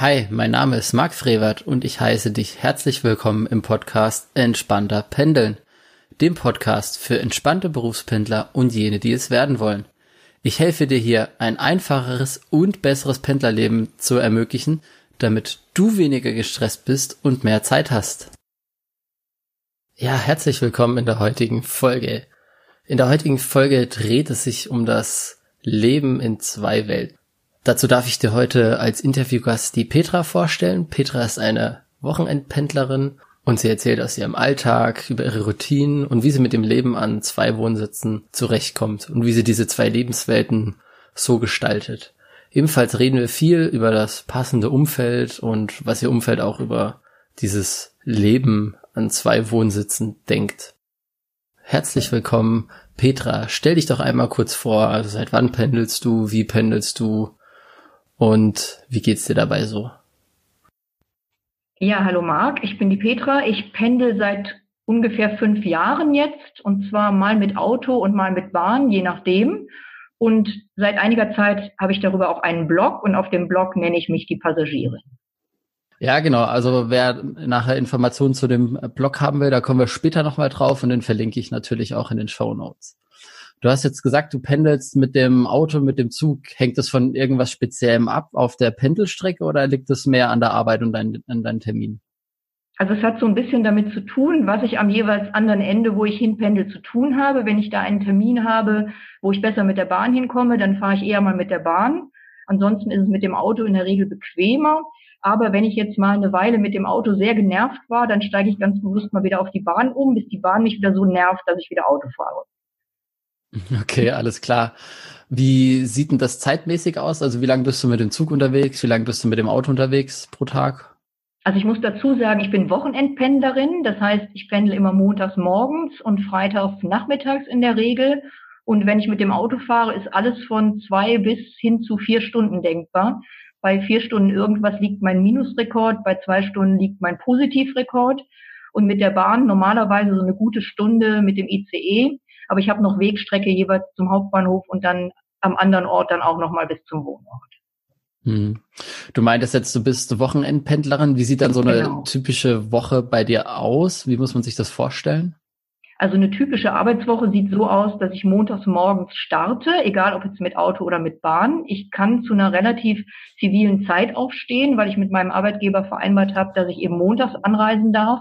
Hi, mein Name ist Marc Frevert und ich heiße dich herzlich willkommen im Podcast Entspannter Pendeln, dem Podcast für entspannte Berufspendler und jene, die es werden wollen. Ich helfe dir hier, ein einfacheres und besseres Pendlerleben zu ermöglichen, damit du weniger gestresst bist und mehr Zeit hast. Ja, herzlich willkommen in der heutigen Folge. In der heutigen Folge dreht es sich um das Leben in zwei Welten. Dazu darf ich dir heute als Interviewgast die Petra vorstellen. Petra ist eine Wochenendpendlerin und sie erzählt aus ihrem Alltag, über ihre Routinen und wie sie mit dem Leben an zwei Wohnsitzen zurechtkommt und wie sie diese zwei Lebenswelten so gestaltet. Ebenfalls reden wir viel über das passende Umfeld und was ihr Umfeld auch über dieses Leben an zwei Wohnsitzen denkt. Herzlich willkommen, Petra. Stell dich doch einmal kurz vor. Also seit wann pendelst du? Wie pendelst du? Und wie geht's dir dabei so? Ja, hallo Marc, ich bin die Petra. Ich pendel seit ungefähr fünf Jahren jetzt und zwar mal mit Auto und mal mit Bahn, je nachdem. Und seit einiger Zeit habe ich darüber auch einen Blog und auf dem Blog nenne ich mich die Passagierin. Ja, genau. Also wer nachher Informationen zu dem Blog haben will, da kommen wir später nochmal drauf und den verlinke ich natürlich auch in den Show Notes. Du hast jetzt gesagt, du pendelst mit dem Auto, mit dem Zug. Hängt das von irgendwas Speziellem ab auf der Pendelstrecke oder liegt es mehr an der Arbeit und dein, an deinen Termin? Also es hat so ein bisschen damit zu tun, was ich am jeweils anderen Ende, wo ich hinpendel, zu tun habe. Wenn ich da einen Termin habe, wo ich besser mit der Bahn hinkomme, dann fahre ich eher mal mit der Bahn. Ansonsten ist es mit dem Auto in der Regel bequemer. Aber wenn ich jetzt mal eine Weile mit dem Auto sehr genervt war, dann steige ich ganz bewusst mal wieder auf die Bahn um, bis die Bahn mich wieder so nervt, dass ich wieder Auto fahre. Okay, alles klar. Wie sieht denn das zeitmäßig aus? Also wie lange bist du mit dem Zug unterwegs? Wie lange bist du mit dem Auto unterwegs pro Tag? Also ich muss dazu sagen, ich bin Wochenendpendlerin. Das heißt, ich pendle immer montags morgens und freitags nachmittags in der Regel. Und wenn ich mit dem Auto fahre, ist alles von zwei bis hin zu vier Stunden denkbar. Bei vier Stunden irgendwas liegt mein Minusrekord, bei zwei Stunden liegt mein Positivrekord. Und mit der Bahn normalerweise so eine gute Stunde mit dem ICE. Aber ich habe noch Wegstrecke jeweils zum Hauptbahnhof und dann am anderen Ort dann auch nochmal bis zum Wohnort. Hm. Du meintest jetzt, du bist Wochenendpendlerin. Wie sieht dann so eine genau. typische Woche bei dir aus? Wie muss man sich das vorstellen? Also eine typische Arbeitswoche sieht so aus, dass ich montags morgens starte, egal ob jetzt mit Auto oder mit Bahn. Ich kann zu einer relativ zivilen Zeit aufstehen, weil ich mit meinem Arbeitgeber vereinbart habe, dass ich eben montags anreisen darf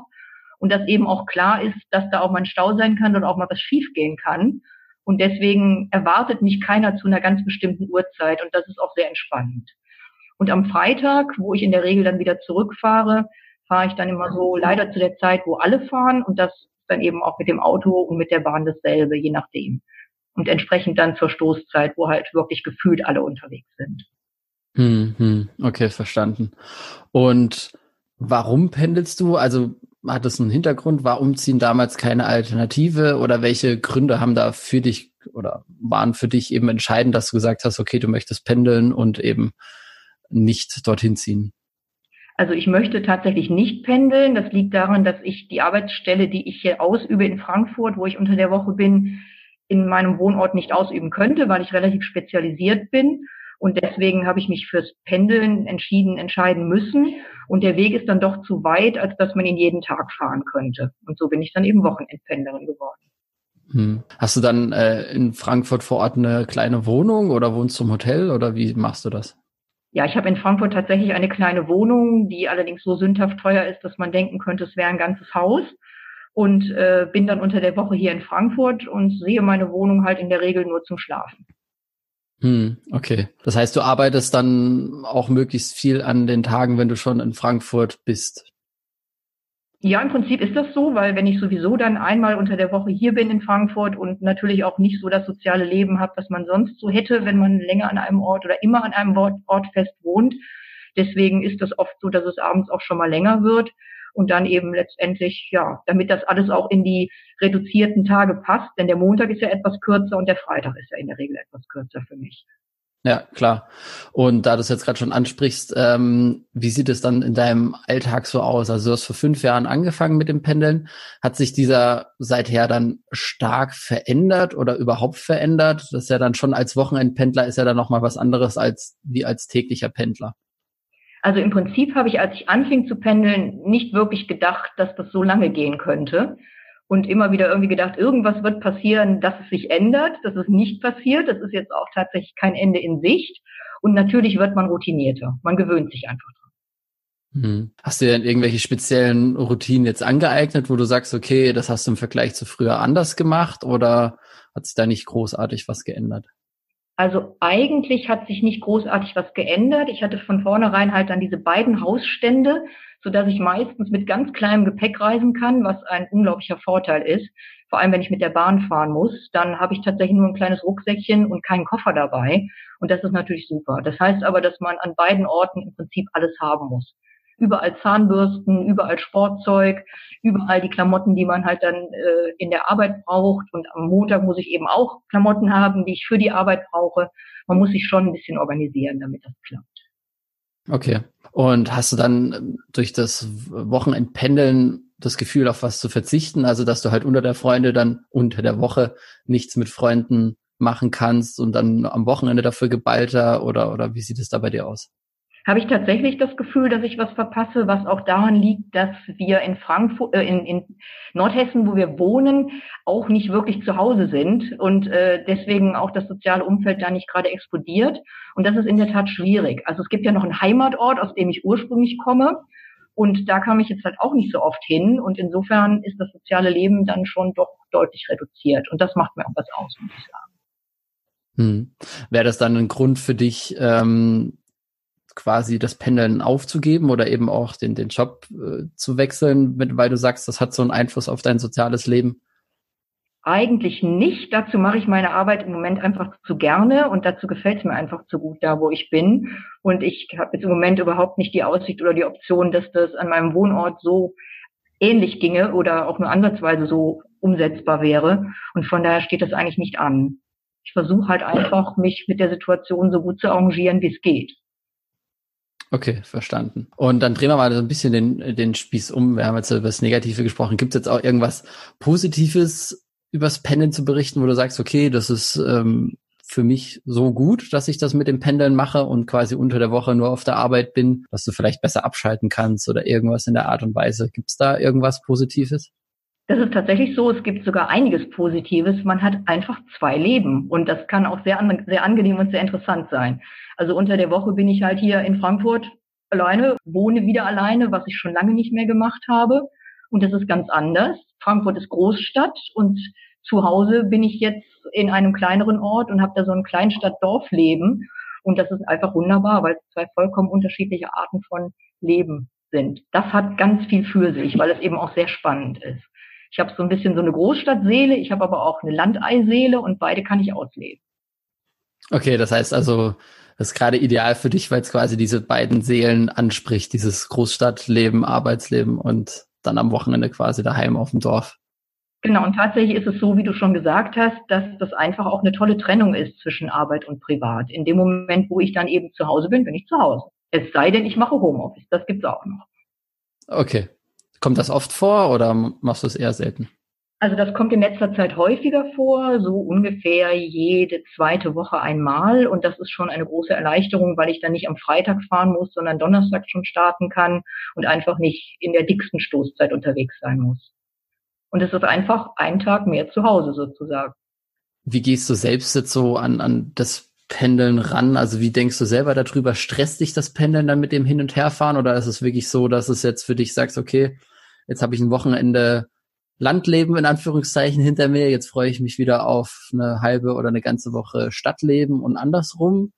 und dass eben auch klar ist, dass da auch mal ein Stau sein kann und auch mal was schiefgehen kann. Und deswegen erwartet mich keiner zu einer ganz bestimmten Uhrzeit und das ist auch sehr entspannend. Und am Freitag, wo ich in der Regel dann wieder zurückfahre, fahre ich dann immer so leider zu der Zeit, wo alle fahren und das dann eben auch mit dem Auto und mit der Bahn dasselbe, je nachdem. Und entsprechend dann zur Stoßzeit, wo halt wirklich gefühlt alle unterwegs sind. Hm, hm, okay, verstanden. Und warum pendelst du? Also hat es einen Hintergrund? War Umziehen damals keine Alternative oder welche Gründe haben da für dich oder waren für dich eben entscheidend, dass du gesagt hast, okay, du möchtest pendeln und eben nicht dorthin ziehen? Also ich möchte tatsächlich nicht pendeln. Das liegt daran, dass ich die Arbeitsstelle, die ich hier ausübe in Frankfurt, wo ich unter der Woche bin, in meinem Wohnort nicht ausüben könnte, weil ich relativ spezialisiert bin. Und deswegen habe ich mich fürs Pendeln entschieden, entscheiden müssen. Und der Weg ist dann doch zu weit, als dass man ihn jeden Tag fahren könnte. Und so bin ich dann eben Wochenendpendlerin geworden. Hm. Hast du dann äh, in Frankfurt vor Ort eine kleine Wohnung oder wohnst du im Hotel oder wie machst du das? Ja, ich habe in Frankfurt tatsächlich eine kleine Wohnung, die allerdings so sündhaft teuer ist, dass man denken könnte, es wäre ein ganzes Haus. Und äh, bin dann unter der Woche hier in Frankfurt und sehe meine Wohnung halt in der Regel nur zum Schlafen. Hm, okay. Das heißt, du arbeitest dann auch möglichst viel an den Tagen, wenn du schon in Frankfurt bist. Ja, im Prinzip ist das so, weil wenn ich sowieso dann einmal unter der Woche hier bin in Frankfurt und natürlich auch nicht so das soziale Leben habe, das man sonst so hätte, wenn man länger an einem Ort oder immer an einem Ort fest wohnt. Deswegen ist das oft so, dass es abends auch schon mal länger wird und dann eben letztendlich, ja, damit das alles auch in die reduzierten Tage passt, denn der Montag ist ja etwas kürzer und der Freitag ist ja in der Regel etwas kürzer für mich. Ja, klar. Und da du es jetzt gerade schon ansprichst, ähm, wie sieht es dann in deinem Alltag so aus? Also du hast vor fünf Jahren angefangen mit dem Pendeln. Hat sich dieser seither dann stark verändert oder überhaupt verändert? Das ist ja dann schon als Wochenendpendler ist ja dann nochmal was anderes als wie als täglicher Pendler. Also im Prinzip habe ich, als ich anfing zu pendeln, nicht wirklich gedacht, dass das so lange gehen könnte. Und immer wieder irgendwie gedacht, irgendwas wird passieren, dass es sich ändert. Das ist nicht passiert. Das ist jetzt auch tatsächlich kein Ende in Sicht. Und natürlich wird man routinierter. Man gewöhnt sich einfach dran. Hm. Hast du denn irgendwelche speziellen Routinen jetzt angeeignet, wo du sagst, okay, das hast du im Vergleich zu früher anders gemacht oder hat sich da nicht großartig was geändert? Also eigentlich hat sich nicht großartig was geändert. Ich hatte von vornherein halt dann diese beiden Hausstände, so dass ich meistens mit ganz kleinem Gepäck reisen kann, was ein unglaublicher Vorteil ist. Vor allem, wenn ich mit der Bahn fahren muss, dann habe ich tatsächlich nur ein kleines Rucksäckchen und keinen Koffer dabei. Und das ist natürlich super. Das heißt aber, dass man an beiden Orten im Prinzip alles haben muss überall Zahnbürsten, überall Sportzeug, überall die Klamotten, die man halt dann äh, in der Arbeit braucht. Und am Montag muss ich eben auch Klamotten haben, die ich für die Arbeit brauche. Man muss sich schon ein bisschen organisieren, damit das klappt. Okay. Und hast du dann ähm, durch das Wochenendpendeln das Gefühl, auf was zu verzichten? Also, dass du halt unter der Freunde dann unter der Woche nichts mit Freunden machen kannst und dann am Wochenende dafür geballter oder, oder wie sieht es da bei dir aus? Habe ich tatsächlich das Gefühl, dass ich was verpasse, was auch daran liegt, dass wir in Frankfurt, äh, in, in Nordhessen, wo wir wohnen, auch nicht wirklich zu Hause sind und äh, deswegen auch das soziale Umfeld da nicht gerade explodiert. Und das ist in der Tat schwierig. Also es gibt ja noch einen Heimatort, aus dem ich ursprünglich komme. Und da kam ich jetzt halt auch nicht so oft hin. Und insofern ist das soziale Leben dann schon doch deutlich reduziert. Und das macht mir auch was aus, muss ich sagen. Hm. Wäre das dann ein Grund für dich, ähm, quasi das Pendeln aufzugeben oder eben auch den, den Job äh, zu wechseln, mit, weil du sagst, das hat so einen Einfluss auf dein soziales Leben? Eigentlich nicht. Dazu mache ich meine Arbeit im Moment einfach zu gerne und dazu gefällt es mir einfach zu gut da, wo ich bin. Und ich habe jetzt im Moment überhaupt nicht die Aussicht oder die Option, dass das an meinem Wohnort so ähnlich ginge oder auch nur ansatzweise so umsetzbar wäre. Und von daher steht das eigentlich nicht an. Ich versuche halt einfach, mich mit der Situation so gut zu arrangieren, wie es geht. Okay, verstanden. Und dann drehen wir mal so ein bisschen den, den Spieß um. Wir haben jetzt über das Negative gesprochen. Gibt es jetzt auch irgendwas Positives übers Pendeln zu berichten, wo du sagst, okay, das ist ähm, für mich so gut, dass ich das mit dem Pendeln mache und quasi unter der Woche nur auf der Arbeit bin, dass du vielleicht besser abschalten kannst oder irgendwas in der Art und Weise. Gibt es da irgendwas Positives? Das ist tatsächlich so. Es gibt sogar einiges Positives. Man hat einfach zwei Leben und das kann auch sehr, an, sehr angenehm und sehr interessant sein. Also unter der Woche bin ich halt hier in Frankfurt alleine, wohne wieder alleine, was ich schon lange nicht mehr gemacht habe. Und das ist ganz anders. Frankfurt ist Großstadt und zu Hause bin ich jetzt in einem kleineren Ort und habe da so ein Kleinstadt-Dorfleben. Und das ist einfach wunderbar, weil es zwei vollkommen unterschiedliche Arten von Leben sind. Das hat ganz viel für sich, weil es eben auch sehr spannend ist. Ich habe so ein bisschen so eine Großstadtseele, ich habe aber auch eine Landeiseele und beide kann ich ausleben. Okay, das heißt also, das ist gerade ideal für dich, weil es quasi diese beiden Seelen anspricht, dieses Großstadtleben, Arbeitsleben und dann am Wochenende quasi daheim auf dem Dorf. Genau, und tatsächlich ist es so, wie du schon gesagt hast, dass das einfach auch eine tolle Trennung ist zwischen Arbeit und Privat. In dem Moment, wo ich dann eben zu Hause bin, bin ich zu Hause. Es sei denn, ich mache Homeoffice. Das gibt's auch noch. Okay. Kommt das oft vor oder machst du es eher selten? Also das kommt in letzter Zeit häufiger vor, so ungefähr jede zweite Woche einmal. Und das ist schon eine große Erleichterung, weil ich dann nicht am Freitag fahren muss, sondern Donnerstag schon starten kann und einfach nicht in der dicksten Stoßzeit unterwegs sein muss. Und es ist einfach ein Tag mehr zu Hause sozusagen. Wie gehst du selbst jetzt so an, an das Pendeln ran? Also wie denkst du selber darüber? Stresst dich das Pendeln dann mit dem Hin- und Herfahren? Oder ist es wirklich so, dass es jetzt für dich sagst, okay, jetzt habe ich ein Wochenende Landleben in Anführungszeichen hinter mir. Jetzt freue ich mich wieder auf eine halbe oder eine ganze Woche Stadtleben und andersrum.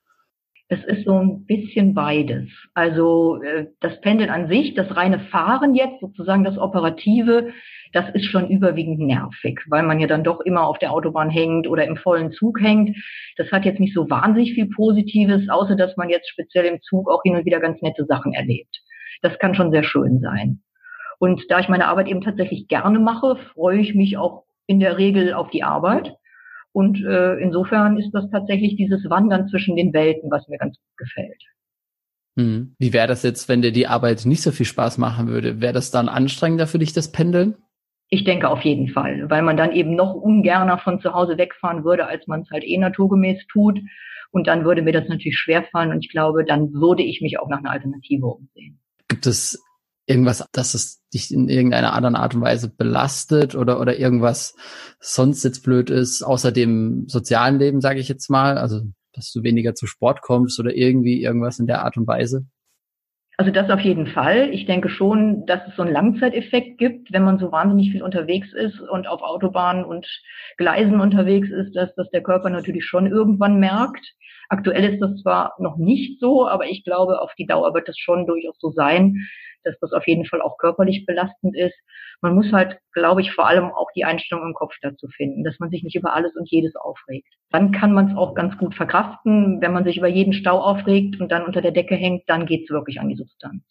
Es ist so ein bisschen beides. Also äh, das Pendeln an sich, das reine Fahren jetzt, sozusagen das Operative, das ist schon überwiegend nervig, weil man ja dann doch immer auf der Autobahn hängt oder im vollen Zug hängt. Das hat jetzt nicht so wahnsinnig viel Positives, außer dass man jetzt speziell im Zug auch hin und wieder ganz nette Sachen erlebt. Das kann schon sehr schön sein. Und da ich meine Arbeit eben tatsächlich gerne mache, freue ich mich auch in der Regel auf die Arbeit. Und äh, insofern ist das tatsächlich dieses Wandern zwischen den Welten, was mir ganz gut gefällt. Hm. Wie wäre das jetzt, wenn dir die Arbeit nicht so viel Spaß machen würde? Wäre das dann anstrengender für dich, das Pendeln? Ich denke auf jeden Fall, weil man dann eben noch ungerner von zu Hause wegfahren würde, als man es halt eh naturgemäß tut. Und dann würde mir das natürlich schwerfallen und ich glaube, dann würde ich mich auch nach einer Alternative umsehen. Gibt es irgendwas, dass es dich in irgendeiner anderen Art und Weise belastet oder, oder irgendwas sonst jetzt blöd ist, außer dem sozialen Leben, sage ich jetzt mal? Also, dass du weniger zu Sport kommst oder irgendwie irgendwas in der Art und Weise? Also das auf jeden Fall. Ich denke schon, dass es so einen Langzeiteffekt gibt, wenn man so wahnsinnig viel unterwegs ist und auf Autobahnen und Gleisen unterwegs ist, dass das der Körper natürlich schon irgendwann merkt. Aktuell ist das zwar noch nicht so, aber ich glaube, auf die Dauer wird das schon durchaus so sein, dass das auf jeden Fall auch körperlich belastend ist. Man muss halt, glaube ich, vor allem auch die Einstellung im Kopf dazu finden, dass man sich nicht über alles und jedes aufregt. Dann kann man es auch ganz gut verkraften. Wenn man sich über jeden Stau aufregt und dann unter der Decke hängt, dann geht es wirklich an die Substanz.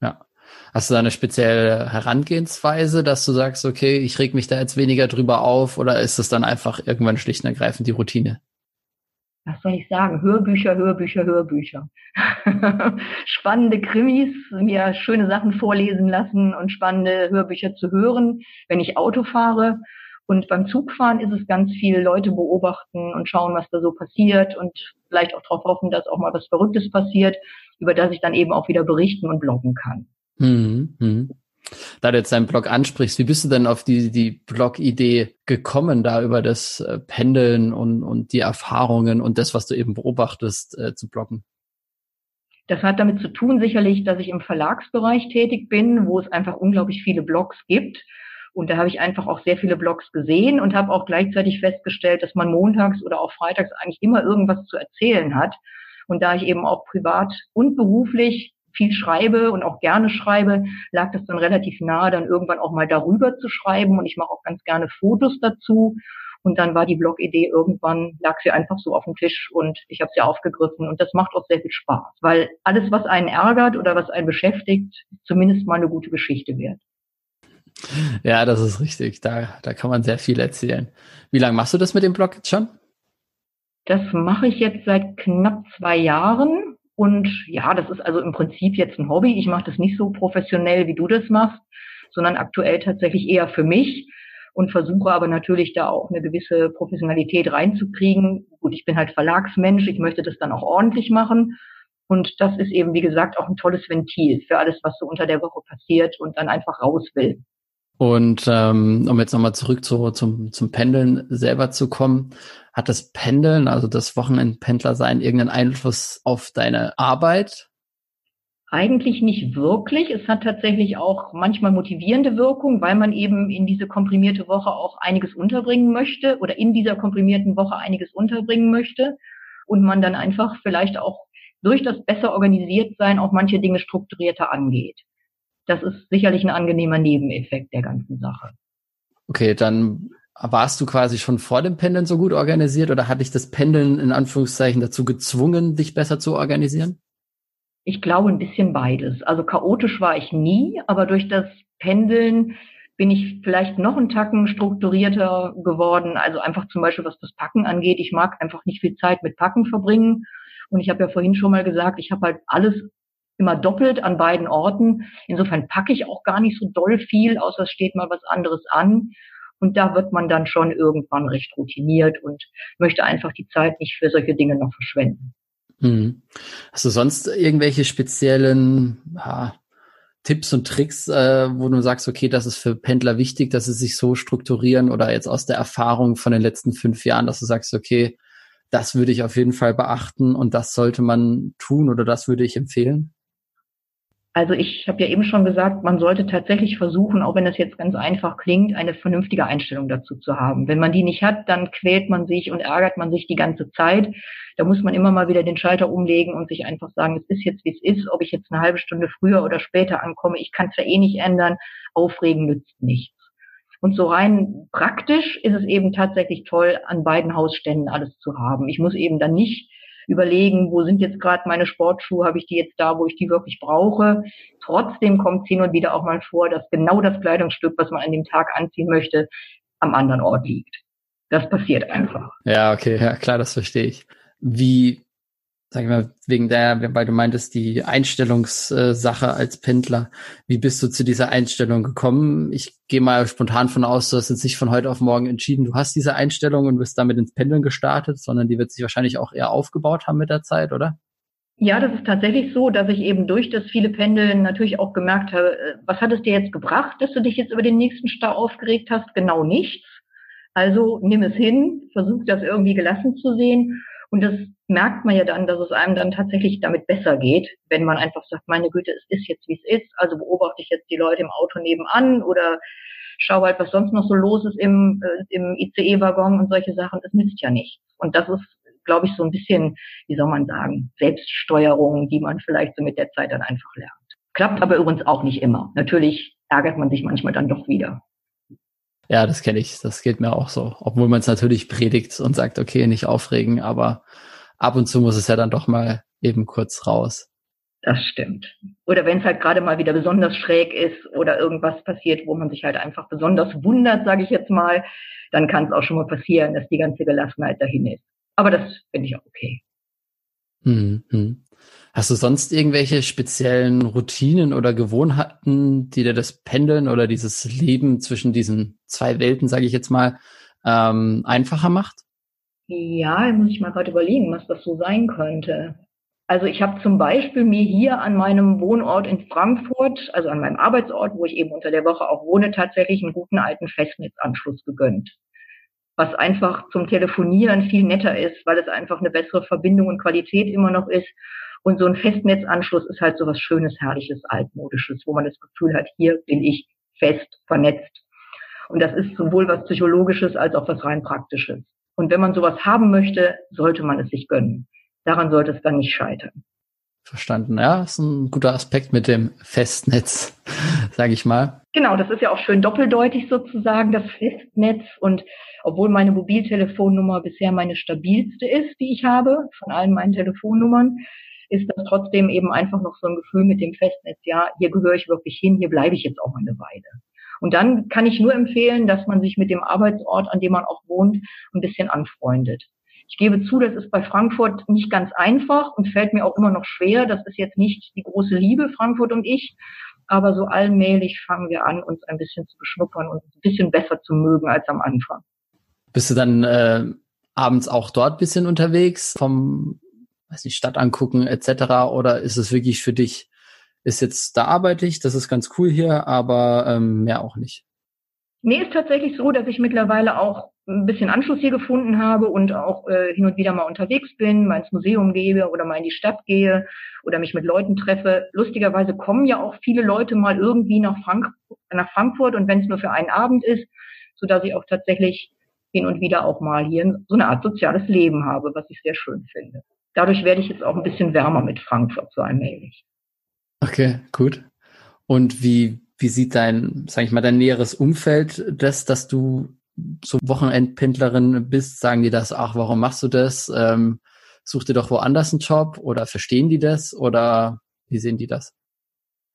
Ja. Hast du da eine spezielle Herangehensweise, dass du sagst, okay, ich reg mich da jetzt weniger drüber auf oder ist es dann einfach irgendwann schlicht und ergreifend die Routine? Was soll ich sagen, Hörbücher, Hörbücher, Hörbücher. spannende Krimis, mir schöne Sachen vorlesen lassen und spannende Hörbücher zu hören, wenn ich Auto fahre. Und beim Zugfahren ist es ganz viel Leute beobachten und schauen, was da so passiert und vielleicht auch darauf hoffen, dass auch mal was Verrücktes passiert, über das ich dann eben auch wieder berichten und bloggen kann. Mhm. Da du jetzt deinen Blog ansprichst, wie bist du denn auf die, die Blog-Idee gekommen, da über das äh, Pendeln und, und die Erfahrungen und das, was du eben beobachtest, äh, zu bloggen? Das hat damit zu tun, sicherlich, dass ich im Verlagsbereich tätig bin, wo es einfach unglaublich viele Blogs gibt. Und da habe ich einfach auch sehr viele Blogs gesehen und habe auch gleichzeitig festgestellt, dass man montags oder auch freitags eigentlich immer irgendwas zu erzählen hat. Und da ich eben auch privat und beruflich viel schreibe und auch gerne schreibe, lag das dann relativ nahe, dann irgendwann auch mal darüber zu schreiben. Und ich mache auch ganz gerne Fotos dazu. Und dann war die Blog-Idee irgendwann, lag sie einfach so auf dem Tisch und ich habe sie aufgegriffen. Und das macht auch sehr viel Spaß, weil alles, was einen ärgert oder was einen beschäftigt, zumindest mal eine gute Geschichte wert. Ja, das ist richtig. Da, da kann man sehr viel erzählen. Wie lange machst du das mit dem Blog jetzt schon? Das mache ich jetzt seit knapp zwei Jahren. Und ja, das ist also im Prinzip jetzt ein Hobby. Ich mache das nicht so professionell, wie du das machst, sondern aktuell tatsächlich eher für mich und versuche aber natürlich da auch eine gewisse Professionalität reinzukriegen. Gut, ich bin halt Verlagsmensch, ich möchte das dann auch ordentlich machen. Und das ist eben, wie gesagt, auch ein tolles Ventil für alles, was so unter der Woche passiert und dann einfach raus will. Und ähm, um jetzt nochmal zurück zu, zum, zum Pendeln selber zu kommen, hat das Pendeln, also das Wochenendpendler sein, irgendeinen Einfluss auf deine Arbeit? Eigentlich nicht wirklich. Es hat tatsächlich auch manchmal motivierende Wirkung, weil man eben in diese komprimierte Woche auch einiges unterbringen möchte oder in dieser komprimierten Woche einiges unterbringen möchte und man dann einfach vielleicht auch durch das besser organisiert sein auch manche Dinge strukturierter angeht das ist sicherlich ein angenehmer Nebeneffekt der ganzen Sache. Okay, dann warst du quasi schon vor dem Pendeln so gut organisiert oder hat dich das Pendeln in Anführungszeichen dazu gezwungen, dich besser zu organisieren? Ich glaube ein bisschen beides. Also chaotisch war ich nie, aber durch das Pendeln bin ich vielleicht noch einen Tacken strukturierter geworden. Also einfach zum Beispiel, was das Packen angeht. Ich mag einfach nicht viel Zeit mit Packen verbringen. Und ich habe ja vorhin schon mal gesagt, ich habe halt alles immer doppelt an beiden Orten. Insofern packe ich auch gar nicht so doll viel, außer es steht mal was anderes an. Und da wird man dann schon irgendwann recht routiniert und möchte einfach die Zeit nicht für solche Dinge noch verschwenden. Hm. Hast du sonst irgendwelche speziellen ja, Tipps und Tricks, äh, wo du sagst, okay, das ist für Pendler wichtig, dass sie sich so strukturieren oder jetzt aus der Erfahrung von den letzten fünf Jahren, dass du sagst, okay, das würde ich auf jeden Fall beachten und das sollte man tun oder das würde ich empfehlen? Also ich habe ja eben schon gesagt, man sollte tatsächlich versuchen, auch wenn das jetzt ganz einfach klingt, eine vernünftige Einstellung dazu zu haben. Wenn man die nicht hat, dann quält man sich und ärgert man sich die ganze Zeit. Da muss man immer mal wieder den Schalter umlegen und sich einfach sagen, es ist jetzt, wie es ist, ob ich jetzt eine halbe Stunde früher oder später ankomme. Ich kann es ja eh nicht ändern. Aufregen nützt nichts. Und so rein praktisch ist es eben tatsächlich toll, an beiden Hausständen alles zu haben. Ich muss eben dann nicht überlegen, wo sind jetzt gerade meine Sportschuhe, habe ich die jetzt da, wo ich die wirklich brauche. Trotzdem kommt es hin und wieder auch mal vor, dass genau das Kleidungsstück, was man an dem Tag anziehen möchte, am anderen Ort liegt. Das passiert einfach. Ja, okay, ja klar, das verstehe ich. Wie sag ich mal, wegen der, weil du meintest, die Einstellungssache als Pendler. Wie bist du zu dieser Einstellung gekommen? Ich gehe mal spontan von aus, du hast jetzt nicht von heute auf morgen entschieden, du hast diese Einstellung und bist damit ins Pendeln gestartet, sondern die wird sich wahrscheinlich auch eher aufgebaut haben mit der Zeit, oder? Ja, das ist tatsächlich so, dass ich eben durch das viele Pendeln natürlich auch gemerkt habe, äh, was hat es dir jetzt gebracht, dass du dich jetzt über den nächsten Stau aufgeregt hast? Genau nichts. Also nimm es hin, versuch das irgendwie gelassen zu sehen und das merkt man ja dann, dass es einem dann tatsächlich damit besser geht, wenn man einfach sagt, meine Güte, es ist jetzt, wie es ist. Also beobachte ich jetzt die Leute im Auto nebenan oder schaue halt, was sonst noch so los ist im, äh, im ICE-Waggon und solche Sachen. Es nützt ja nichts. Und das ist, glaube ich, so ein bisschen, wie soll man sagen, Selbststeuerung, die man vielleicht so mit der Zeit dann einfach lernt. Klappt aber übrigens auch nicht immer. Natürlich ärgert man sich manchmal dann doch wieder. Ja, das kenne ich. Das geht mir auch so. Obwohl man es natürlich predigt und sagt, okay, nicht aufregen, aber ab und zu muss es ja dann doch mal eben kurz raus. Das stimmt. Oder wenn es halt gerade mal wieder besonders schräg ist oder irgendwas passiert, wo man sich halt einfach besonders wundert, sage ich jetzt mal, dann kann es auch schon mal passieren, dass die ganze Gelassenheit dahin ist. Aber das finde ich auch okay. Mhm. Hast du sonst irgendwelche speziellen Routinen oder Gewohnheiten, die dir das Pendeln oder dieses Leben zwischen diesen zwei Welten, sage ich jetzt mal, ähm, einfacher macht? Ja, muss ich mal gerade überlegen, was das so sein könnte. Also ich habe zum Beispiel mir hier an meinem Wohnort in Frankfurt, also an meinem Arbeitsort, wo ich eben unter der Woche auch wohne, tatsächlich einen guten alten Festnetzanschluss gegönnt. Was einfach zum Telefonieren viel netter ist, weil es einfach eine bessere Verbindung und Qualität immer noch ist und so ein Festnetzanschluss ist halt so was Schönes, Herrliches, Altmodisches, wo man das Gefühl hat, hier bin ich fest vernetzt. Und das ist sowohl was Psychologisches als auch was rein Praktisches. Und wenn man sowas haben möchte, sollte man es sich gönnen. Daran sollte es dann nicht scheitern. Verstanden. Ja, ist ein guter Aspekt mit dem Festnetz, sage ich mal. Genau, das ist ja auch schön doppeldeutig sozusagen, das Festnetz. Und obwohl meine Mobiltelefonnummer bisher meine stabilste ist, die ich habe, von allen meinen Telefonnummern, ist das trotzdem eben einfach noch so ein Gefühl mit dem Festnetz, ja, hier gehöre ich wirklich hin, hier bleibe ich jetzt auch eine Weile. Und dann kann ich nur empfehlen, dass man sich mit dem Arbeitsort, an dem man auch wohnt, ein bisschen anfreundet. Ich gebe zu, das ist bei Frankfurt nicht ganz einfach und fällt mir auch immer noch schwer. Das ist jetzt nicht die große Liebe, Frankfurt und ich. Aber so allmählich fangen wir an, uns ein bisschen zu beschnuppern und ein bisschen besser zu mögen als am Anfang. Bist du dann äh, abends auch dort bisschen unterwegs vom weiß nicht, Stadt angucken etc. Oder ist es wirklich für dich, ist jetzt, da arbeite ich, das ist ganz cool hier, aber ähm, mehr auch nicht? Nee, ist tatsächlich so, dass ich mittlerweile auch ein bisschen Anschluss hier gefunden habe und auch äh, hin und wieder mal unterwegs bin, mal ins Museum gehe oder mal in die Stadt gehe oder mich mit Leuten treffe. Lustigerweise kommen ja auch viele Leute mal irgendwie nach, Frank nach Frankfurt und wenn es nur für einen Abend ist, so dass ich auch tatsächlich hin und wieder auch mal hier so eine Art soziales Leben habe, was ich sehr schön finde dadurch werde ich jetzt auch ein bisschen wärmer mit Frankfurt so allmählich. Okay, gut. Und wie, wie sieht dein, sag ich mal, dein näheres Umfeld das, dass du so Wochenendpendlerin bist? Sagen die das, ach, warum machst du das? Ähm, such dir doch woanders einen Job oder verstehen die das oder wie sehen die das?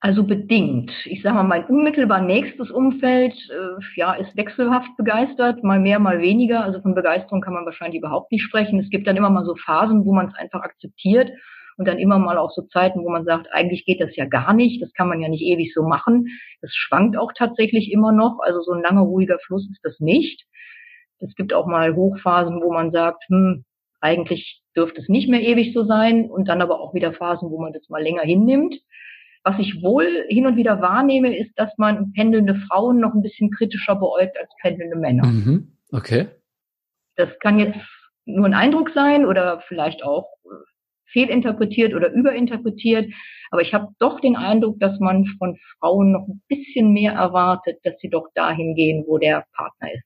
Also bedingt. Ich sage mal, mein unmittelbar nächstes Umfeld äh, ja, ist wechselhaft begeistert, mal mehr, mal weniger. Also von Begeisterung kann man wahrscheinlich überhaupt nicht sprechen. Es gibt dann immer mal so Phasen, wo man es einfach akzeptiert und dann immer mal auch so Zeiten, wo man sagt, eigentlich geht das ja gar nicht, das kann man ja nicht ewig so machen. Das schwankt auch tatsächlich immer noch. Also so ein langer, ruhiger Fluss ist das nicht. Es gibt auch mal Hochphasen, wo man sagt, hm, eigentlich dürfte es nicht mehr ewig so sein und dann aber auch wieder Phasen, wo man das mal länger hinnimmt. Was ich wohl hin und wieder wahrnehme, ist, dass man pendelnde Frauen noch ein bisschen kritischer beäugt als pendelnde Männer. Mhm. Okay. Das kann jetzt nur ein Eindruck sein oder vielleicht auch äh, fehlinterpretiert oder überinterpretiert. Aber ich habe doch den Eindruck, dass man von Frauen noch ein bisschen mehr erwartet, dass sie doch dahin gehen, wo der Partner ist.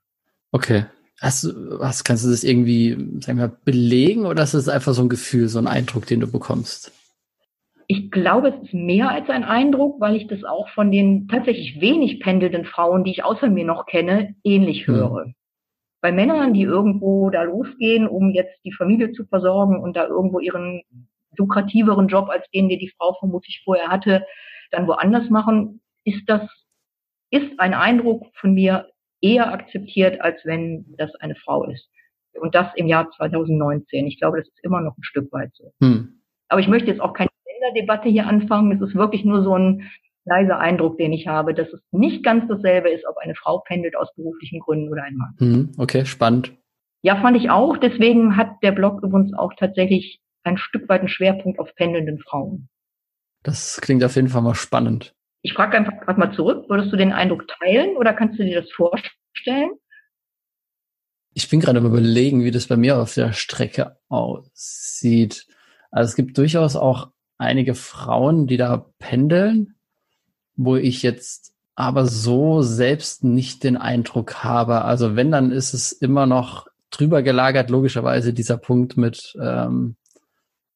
Okay. Hast du, was, kannst du das irgendwie, sagen wir, belegen oder ist es einfach so ein Gefühl, so ein Eindruck, den du bekommst? Ich glaube, es ist mehr als ein Eindruck, weil ich das auch von den tatsächlich wenig pendelnden Frauen, die ich außer mir noch kenne, ähnlich hm. höre. Bei Männern, die irgendwo da losgehen, um jetzt die Familie zu versorgen und da irgendwo ihren lukrativeren Job als den, den die Frau vermutlich vorher hatte, dann woanders machen, ist das, ist ein Eindruck von mir eher akzeptiert, als wenn das eine Frau ist. Und das im Jahr 2019. Ich glaube, das ist immer noch ein Stück weit so. Hm. Aber ich möchte jetzt auch keine Gender-Debatte hier anfangen. Es ist wirklich nur so ein leiser Eindruck, den ich habe, dass es nicht ganz dasselbe ist, ob eine Frau pendelt aus beruflichen Gründen oder ein Mann. Hm, okay, spannend. Ja, fand ich auch. Deswegen hat der Blog übrigens auch tatsächlich ein Stück weit einen Schwerpunkt auf pendelnden Frauen. Das klingt auf jeden Fall mal spannend. Ich frage einfach gerade mal zurück, würdest du den Eindruck teilen oder kannst du dir das vorstellen? Ich bin gerade überlegen, wie das bei mir auf der Strecke aussieht. Also es gibt durchaus auch einige Frauen, die da pendeln, wo ich jetzt aber so selbst nicht den Eindruck habe. Also wenn, dann ist es immer noch drüber gelagert, logischerweise dieser Punkt mit ähm,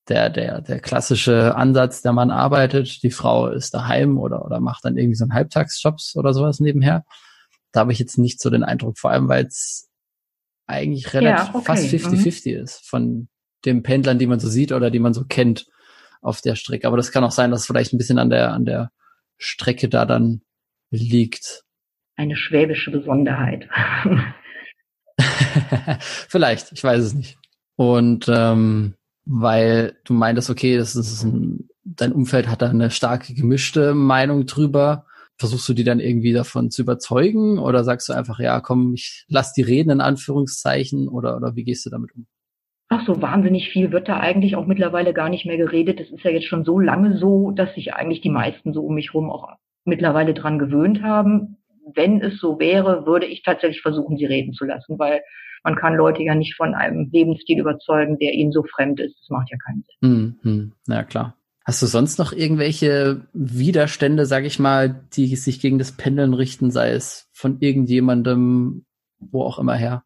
der, der, der klassische Ansatz, der Mann arbeitet, die Frau ist daheim oder, oder macht dann irgendwie so einen Halbtagsjobs oder sowas nebenher. Da habe ich jetzt nicht so den Eindruck, vor allem weil es eigentlich relativ ja, okay. fast 50-50 mhm. ist von den Pendlern, die man so sieht oder die man so kennt auf der Strecke. Aber das kann auch sein, dass es vielleicht ein bisschen an der, an der Strecke da dann liegt. Eine schwäbische Besonderheit. vielleicht, ich weiß es nicht. Und ähm, weil du meintest, okay, das ist ein, dein Umfeld hat da eine starke gemischte Meinung drüber. Versuchst du die dann irgendwie davon zu überzeugen oder sagst du einfach, ja, komm, ich lass die reden in Anführungszeichen oder, oder wie gehst du damit um? Ach so, wahnsinnig viel wird da eigentlich auch mittlerweile gar nicht mehr geredet. Das ist ja jetzt schon so lange so, dass sich eigentlich die meisten so um mich herum auch mittlerweile dran gewöhnt haben. Wenn es so wäre, würde ich tatsächlich versuchen, sie reden zu lassen, weil man kann Leute ja nicht von einem Lebensstil überzeugen, der ihnen so fremd ist. Das macht ja keinen Sinn. Mhm. Ja, klar. Hast du sonst noch irgendwelche Widerstände, sag ich mal, die sich gegen das Pendeln richten, sei es von irgendjemandem, wo auch immer her?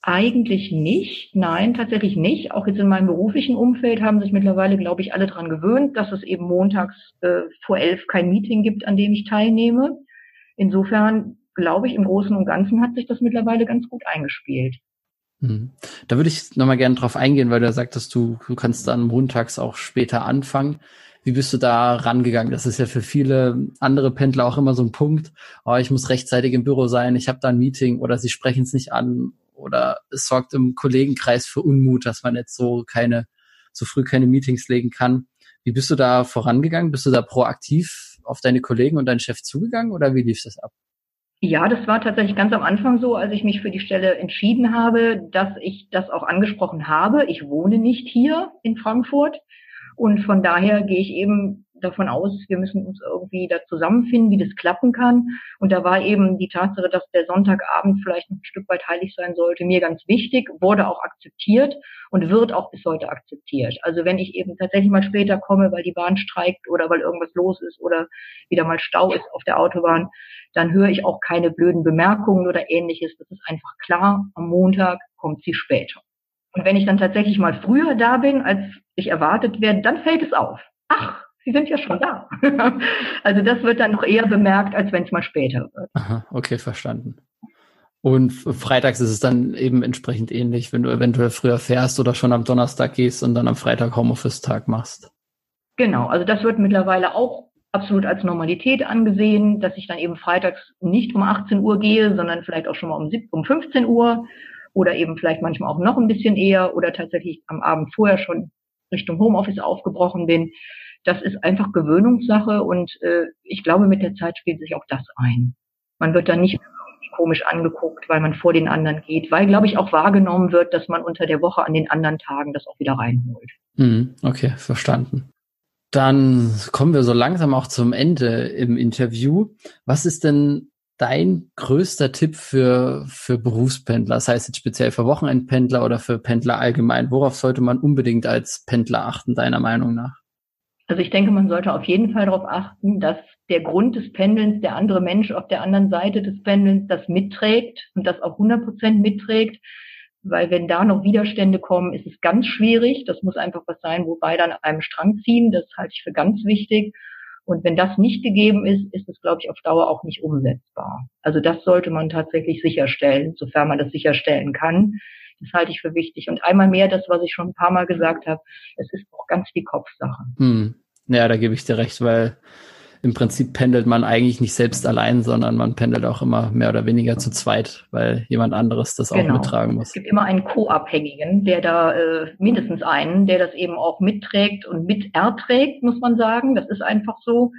Eigentlich nicht, nein, tatsächlich nicht. Auch jetzt in meinem beruflichen Umfeld haben sich mittlerweile, glaube ich, alle dran gewöhnt, dass es eben montags äh, vor elf kein Meeting gibt, an dem ich teilnehme. Insofern glaube ich, im Großen und Ganzen hat sich das mittlerweile ganz gut eingespielt. Mhm. Da würde ich nochmal gerne drauf eingehen, weil du sagtest, du, du kannst dann montags auch später anfangen. Wie bist du da rangegangen? Das ist ja für viele andere Pendler auch immer so ein Punkt. Oh, ich muss rechtzeitig im Büro sein, ich habe da ein Meeting oder sie sprechen es nicht an oder es sorgt im Kollegenkreis für Unmut, dass man jetzt so keine, so früh keine Meetings legen kann. Wie bist du da vorangegangen? Bist du da proaktiv auf deine Kollegen und deinen Chef zugegangen oder wie lief das ab? Ja, das war tatsächlich ganz am Anfang so, als ich mich für die Stelle entschieden habe, dass ich das auch angesprochen habe. Ich wohne nicht hier in Frankfurt und von daher gehe ich eben davon aus, wir müssen uns irgendwie da zusammenfinden, wie das klappen kann. Und da war eben die Tatsache, dass der Sonntagabend vielleicht noch ein Stück weit heilig sein sollte, mir ganz wichtig, wurde auch akzeptiert und wird auch bis heute akzeptiert. Also wenn ich eben tatsächlich mal später komme, weil die Bahn streikt oder weil irgendwas los ist oder wieder mal Stau ist auf der Autobahn, dann höre ich auch keine blöden Bemerkungen oder ähnliches. Das ist einfach klar. Am Montag kommt sie später. Und wenn ich dann tatsächlich mal früher da bin, als ich erwartet werde, dann fällt es auf. Ach, Sie sind ja schon da. also das wird dann noch eher bemerkt, als wenn es mal später wird. Aha, okay, verstanden. Und freitags ist es dann eben entsprechend ähnlich, wenn du eventuell früher fährst oder schon am Donnerstag gehst und dann am Freitag Homeoffice-Tag machst. Genau, also das wird mittlerweile auch absolut als Normalität angesehen, dass ich dann eben freitags nicht um 18 Uhr gehe, sondern vielleicht auch schon mal um, um 15 Uhr oder eben vielleicht manchmal auch noch ein bisschen eher oder tatsächlich am Abend vorher schon Richtung Homeoffice aufgebrochen bin das ist einfach Gewöhnungssache und äh, ich glaube, mit der Zeit spielt sich auch das ein. Man wird dann nicht komisch angeguckt, weil man vor den anderen geht, weil, glaube ich, auch wahrgenommen wird, dass man unter der Woche an den anderen Tagen das auch wieder reinholt. Mhm, okay, verstanden. Dann kommen wir so langsam auch zum Ende im Interview. Was ist denn dein größter Tipp für, für Berufspendler? Das heißt jetzt speziell für Wochenendpendler oder für Pendler allgemein. Worauf sollte man unbedingt als Pendler achten, deiner Meinung nach? Also ich denke, man sollte auf jeden Fall darauf achten, dass der Grund des Pendelns, der andere Mensch auf der anderen Seite des Pendelns das mitträgt und das auch 100 Prozent mitträgt. Weil wenn da noch Widerstände kommen, ist es ganz schwierig. Das muss einfach was sein, wo beide an einem Strang ziehen. Das halte ich für ganz wichtig. Und wenn das nicht gegeben ist, ist es, glaube ich, auf Dauer auch nicht umsetzbar. Also das sollte man tatsächlich sicherstellen, sofern man das sicherstellen kann. Das halte ich für wichtig. Und einmal mehr das, was ich schon ein paar Mal gesagt habe, es ist auch ganz die Kopfsache. Hm. Ja, da gebe ich dir recht, weil im Prinzip pendelt man eigentlich nicht selbst allein, sondern man pendelt auch immer mehr oder weniger zu zweit, weil jemand anderes das genau. auch mittragen muss. Es gibt immer einen Co-Abhängigen, der da äh, mindestens einen, der das eben auch mitträgt und mit erträgt, muss man sagen. Das ist einfach so.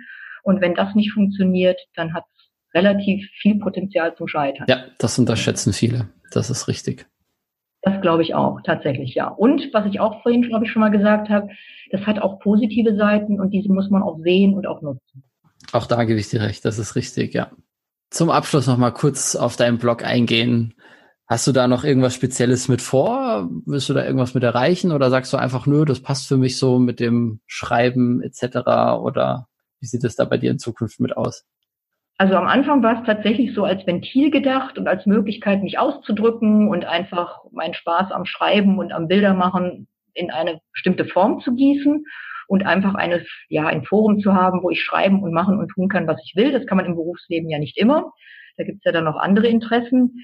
Und wenn das nicht funktioniert, dann hat es relativ viel Potenzial zum Scheitern. Ja, das unterschätzen viele. Das ist richtig. Das glaube ich auch, tatsächlich, ja. Und was ich auch vorhin, glaube ich, schon mal gesagt habe, das hat auch positive Seiten und diese muss man auch sehen und auch nutzen. Auch da gebe ich dir recht, das ist richtig, ja. Zum Abschluss noch mal kurz auf deinen Blog eingehen. Hast du da noch irgendwas Spezielles mit vor? Willst du da irgendwas mit erreichen oder sagst du einfach, nö, das passt für mich so mit dem Schreiben etc. Oder wie sieht es da bei dir in Zukunft mit aus? Also am Anfang war es tatsächlich so als Ventil gedacht und als Möglichkeit, mich auszudrücken und einfach meinen Spaß am Schreiben und am Bildermachen in eine bestimmte Form zu gießen und einfach eine, ja, ein Forum zu haben, wo ich schreiben und machen und tun kann, was ich will. Das kann man im Berufsleben ja nicht immer. Da gibt's ja dann noch andere Interessen.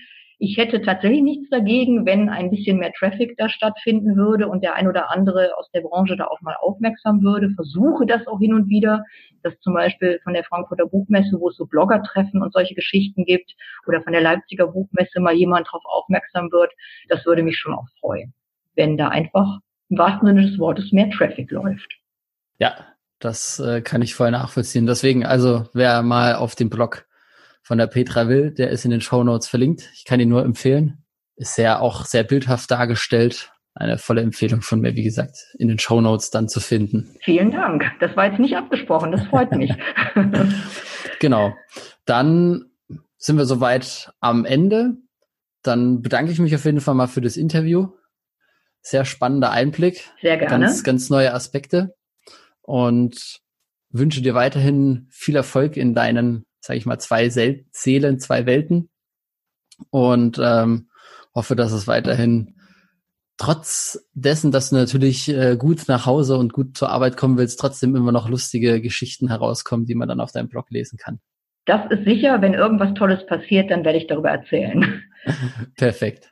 Ich hätte tatsächlich nichts dagegen, wenn ein bisschen mehr Traffic da stattfinden würde und der ein oder andere aus der Branche da auch mal aufmerksam würde. Versuche das auch hin und wieder, dass zum Beispiel von der Frankfurter Buchmesse, wo es so Blogger-Treffen und solche Geschichten gibt, oder von der Leipziger Buchmesse mal jemand darauf aufmerksam wird. Das würde mich schon auch freuen, wenn da einfach im wahrsten Sinne des Wortes mehr Traffic läuft. Ja, das äh, kann ich voll nachvollziehen. Deswegen, also wer mal auf dem Blog von der Petra Will, der ist in den Show Notes verlinkt. Ich kann ihn nur empfehlen. Ist sehr auch sehr bildhaft dargestellt. Eine volle Empfehlung von mir, wie gesagt, in den Show Notes dann zu finden. Vielen Dank. Das war jetzt nicht abgesprochen. Das freut mich. genau. Dann sind wir soweit am Ende. Dann bedanke ich mich auf jeden Fall mal für das Interview. Sehr spannender Einblick. Sehr gerne. Ganz, ganz neue Aspekte. Und wünsche dir weiterhin viel Erfolg in deinen sage ich mal, zwei Sel Seelen, zwei Welten. Und ähm, hoffe, dass es weiterhin trotz dessen, dass du natürlich äh, gut nach Hause und gut zur Arbeit kommen willst, trotzdem immer noch lustige Geschichten herauskommen, die man dann auf deinem Blog lesen kann. Das ist sicher, wenn irgendwas Tolles passiert, dann werde ich darüber erzählen. Perfekt.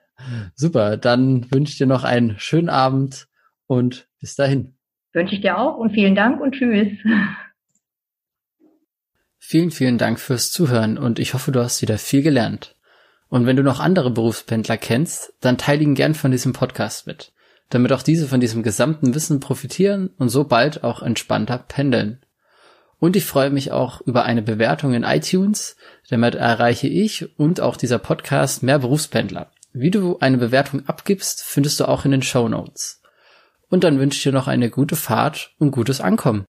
Super, dann wünsche ich dir noch einen schönen Abend und bis dahin. Wünsche ich dir auch und vielen Dank und tschüss. Vielen, vielen Dank fürs Zuhören und ich hoffe, du hast wieder viel gelernt. Und wenn du noch andere Berufspendler kennst, dann teile ihn gern von diesem Podcast mit, damit auch diese von diesem gesamten Wissen profitieren und so bald auch entspannter pendeln. Und ich freue mich auch über eine Bewertung in iTunes, damit erreiche ich und auch dieser Podcast mehr Berufspendler. Wie du eine Bewertung abgibst, findest du auch in den Show Notes. Und dann wünsche ich dir noch eine gute Fahrt und gutes Ankommen.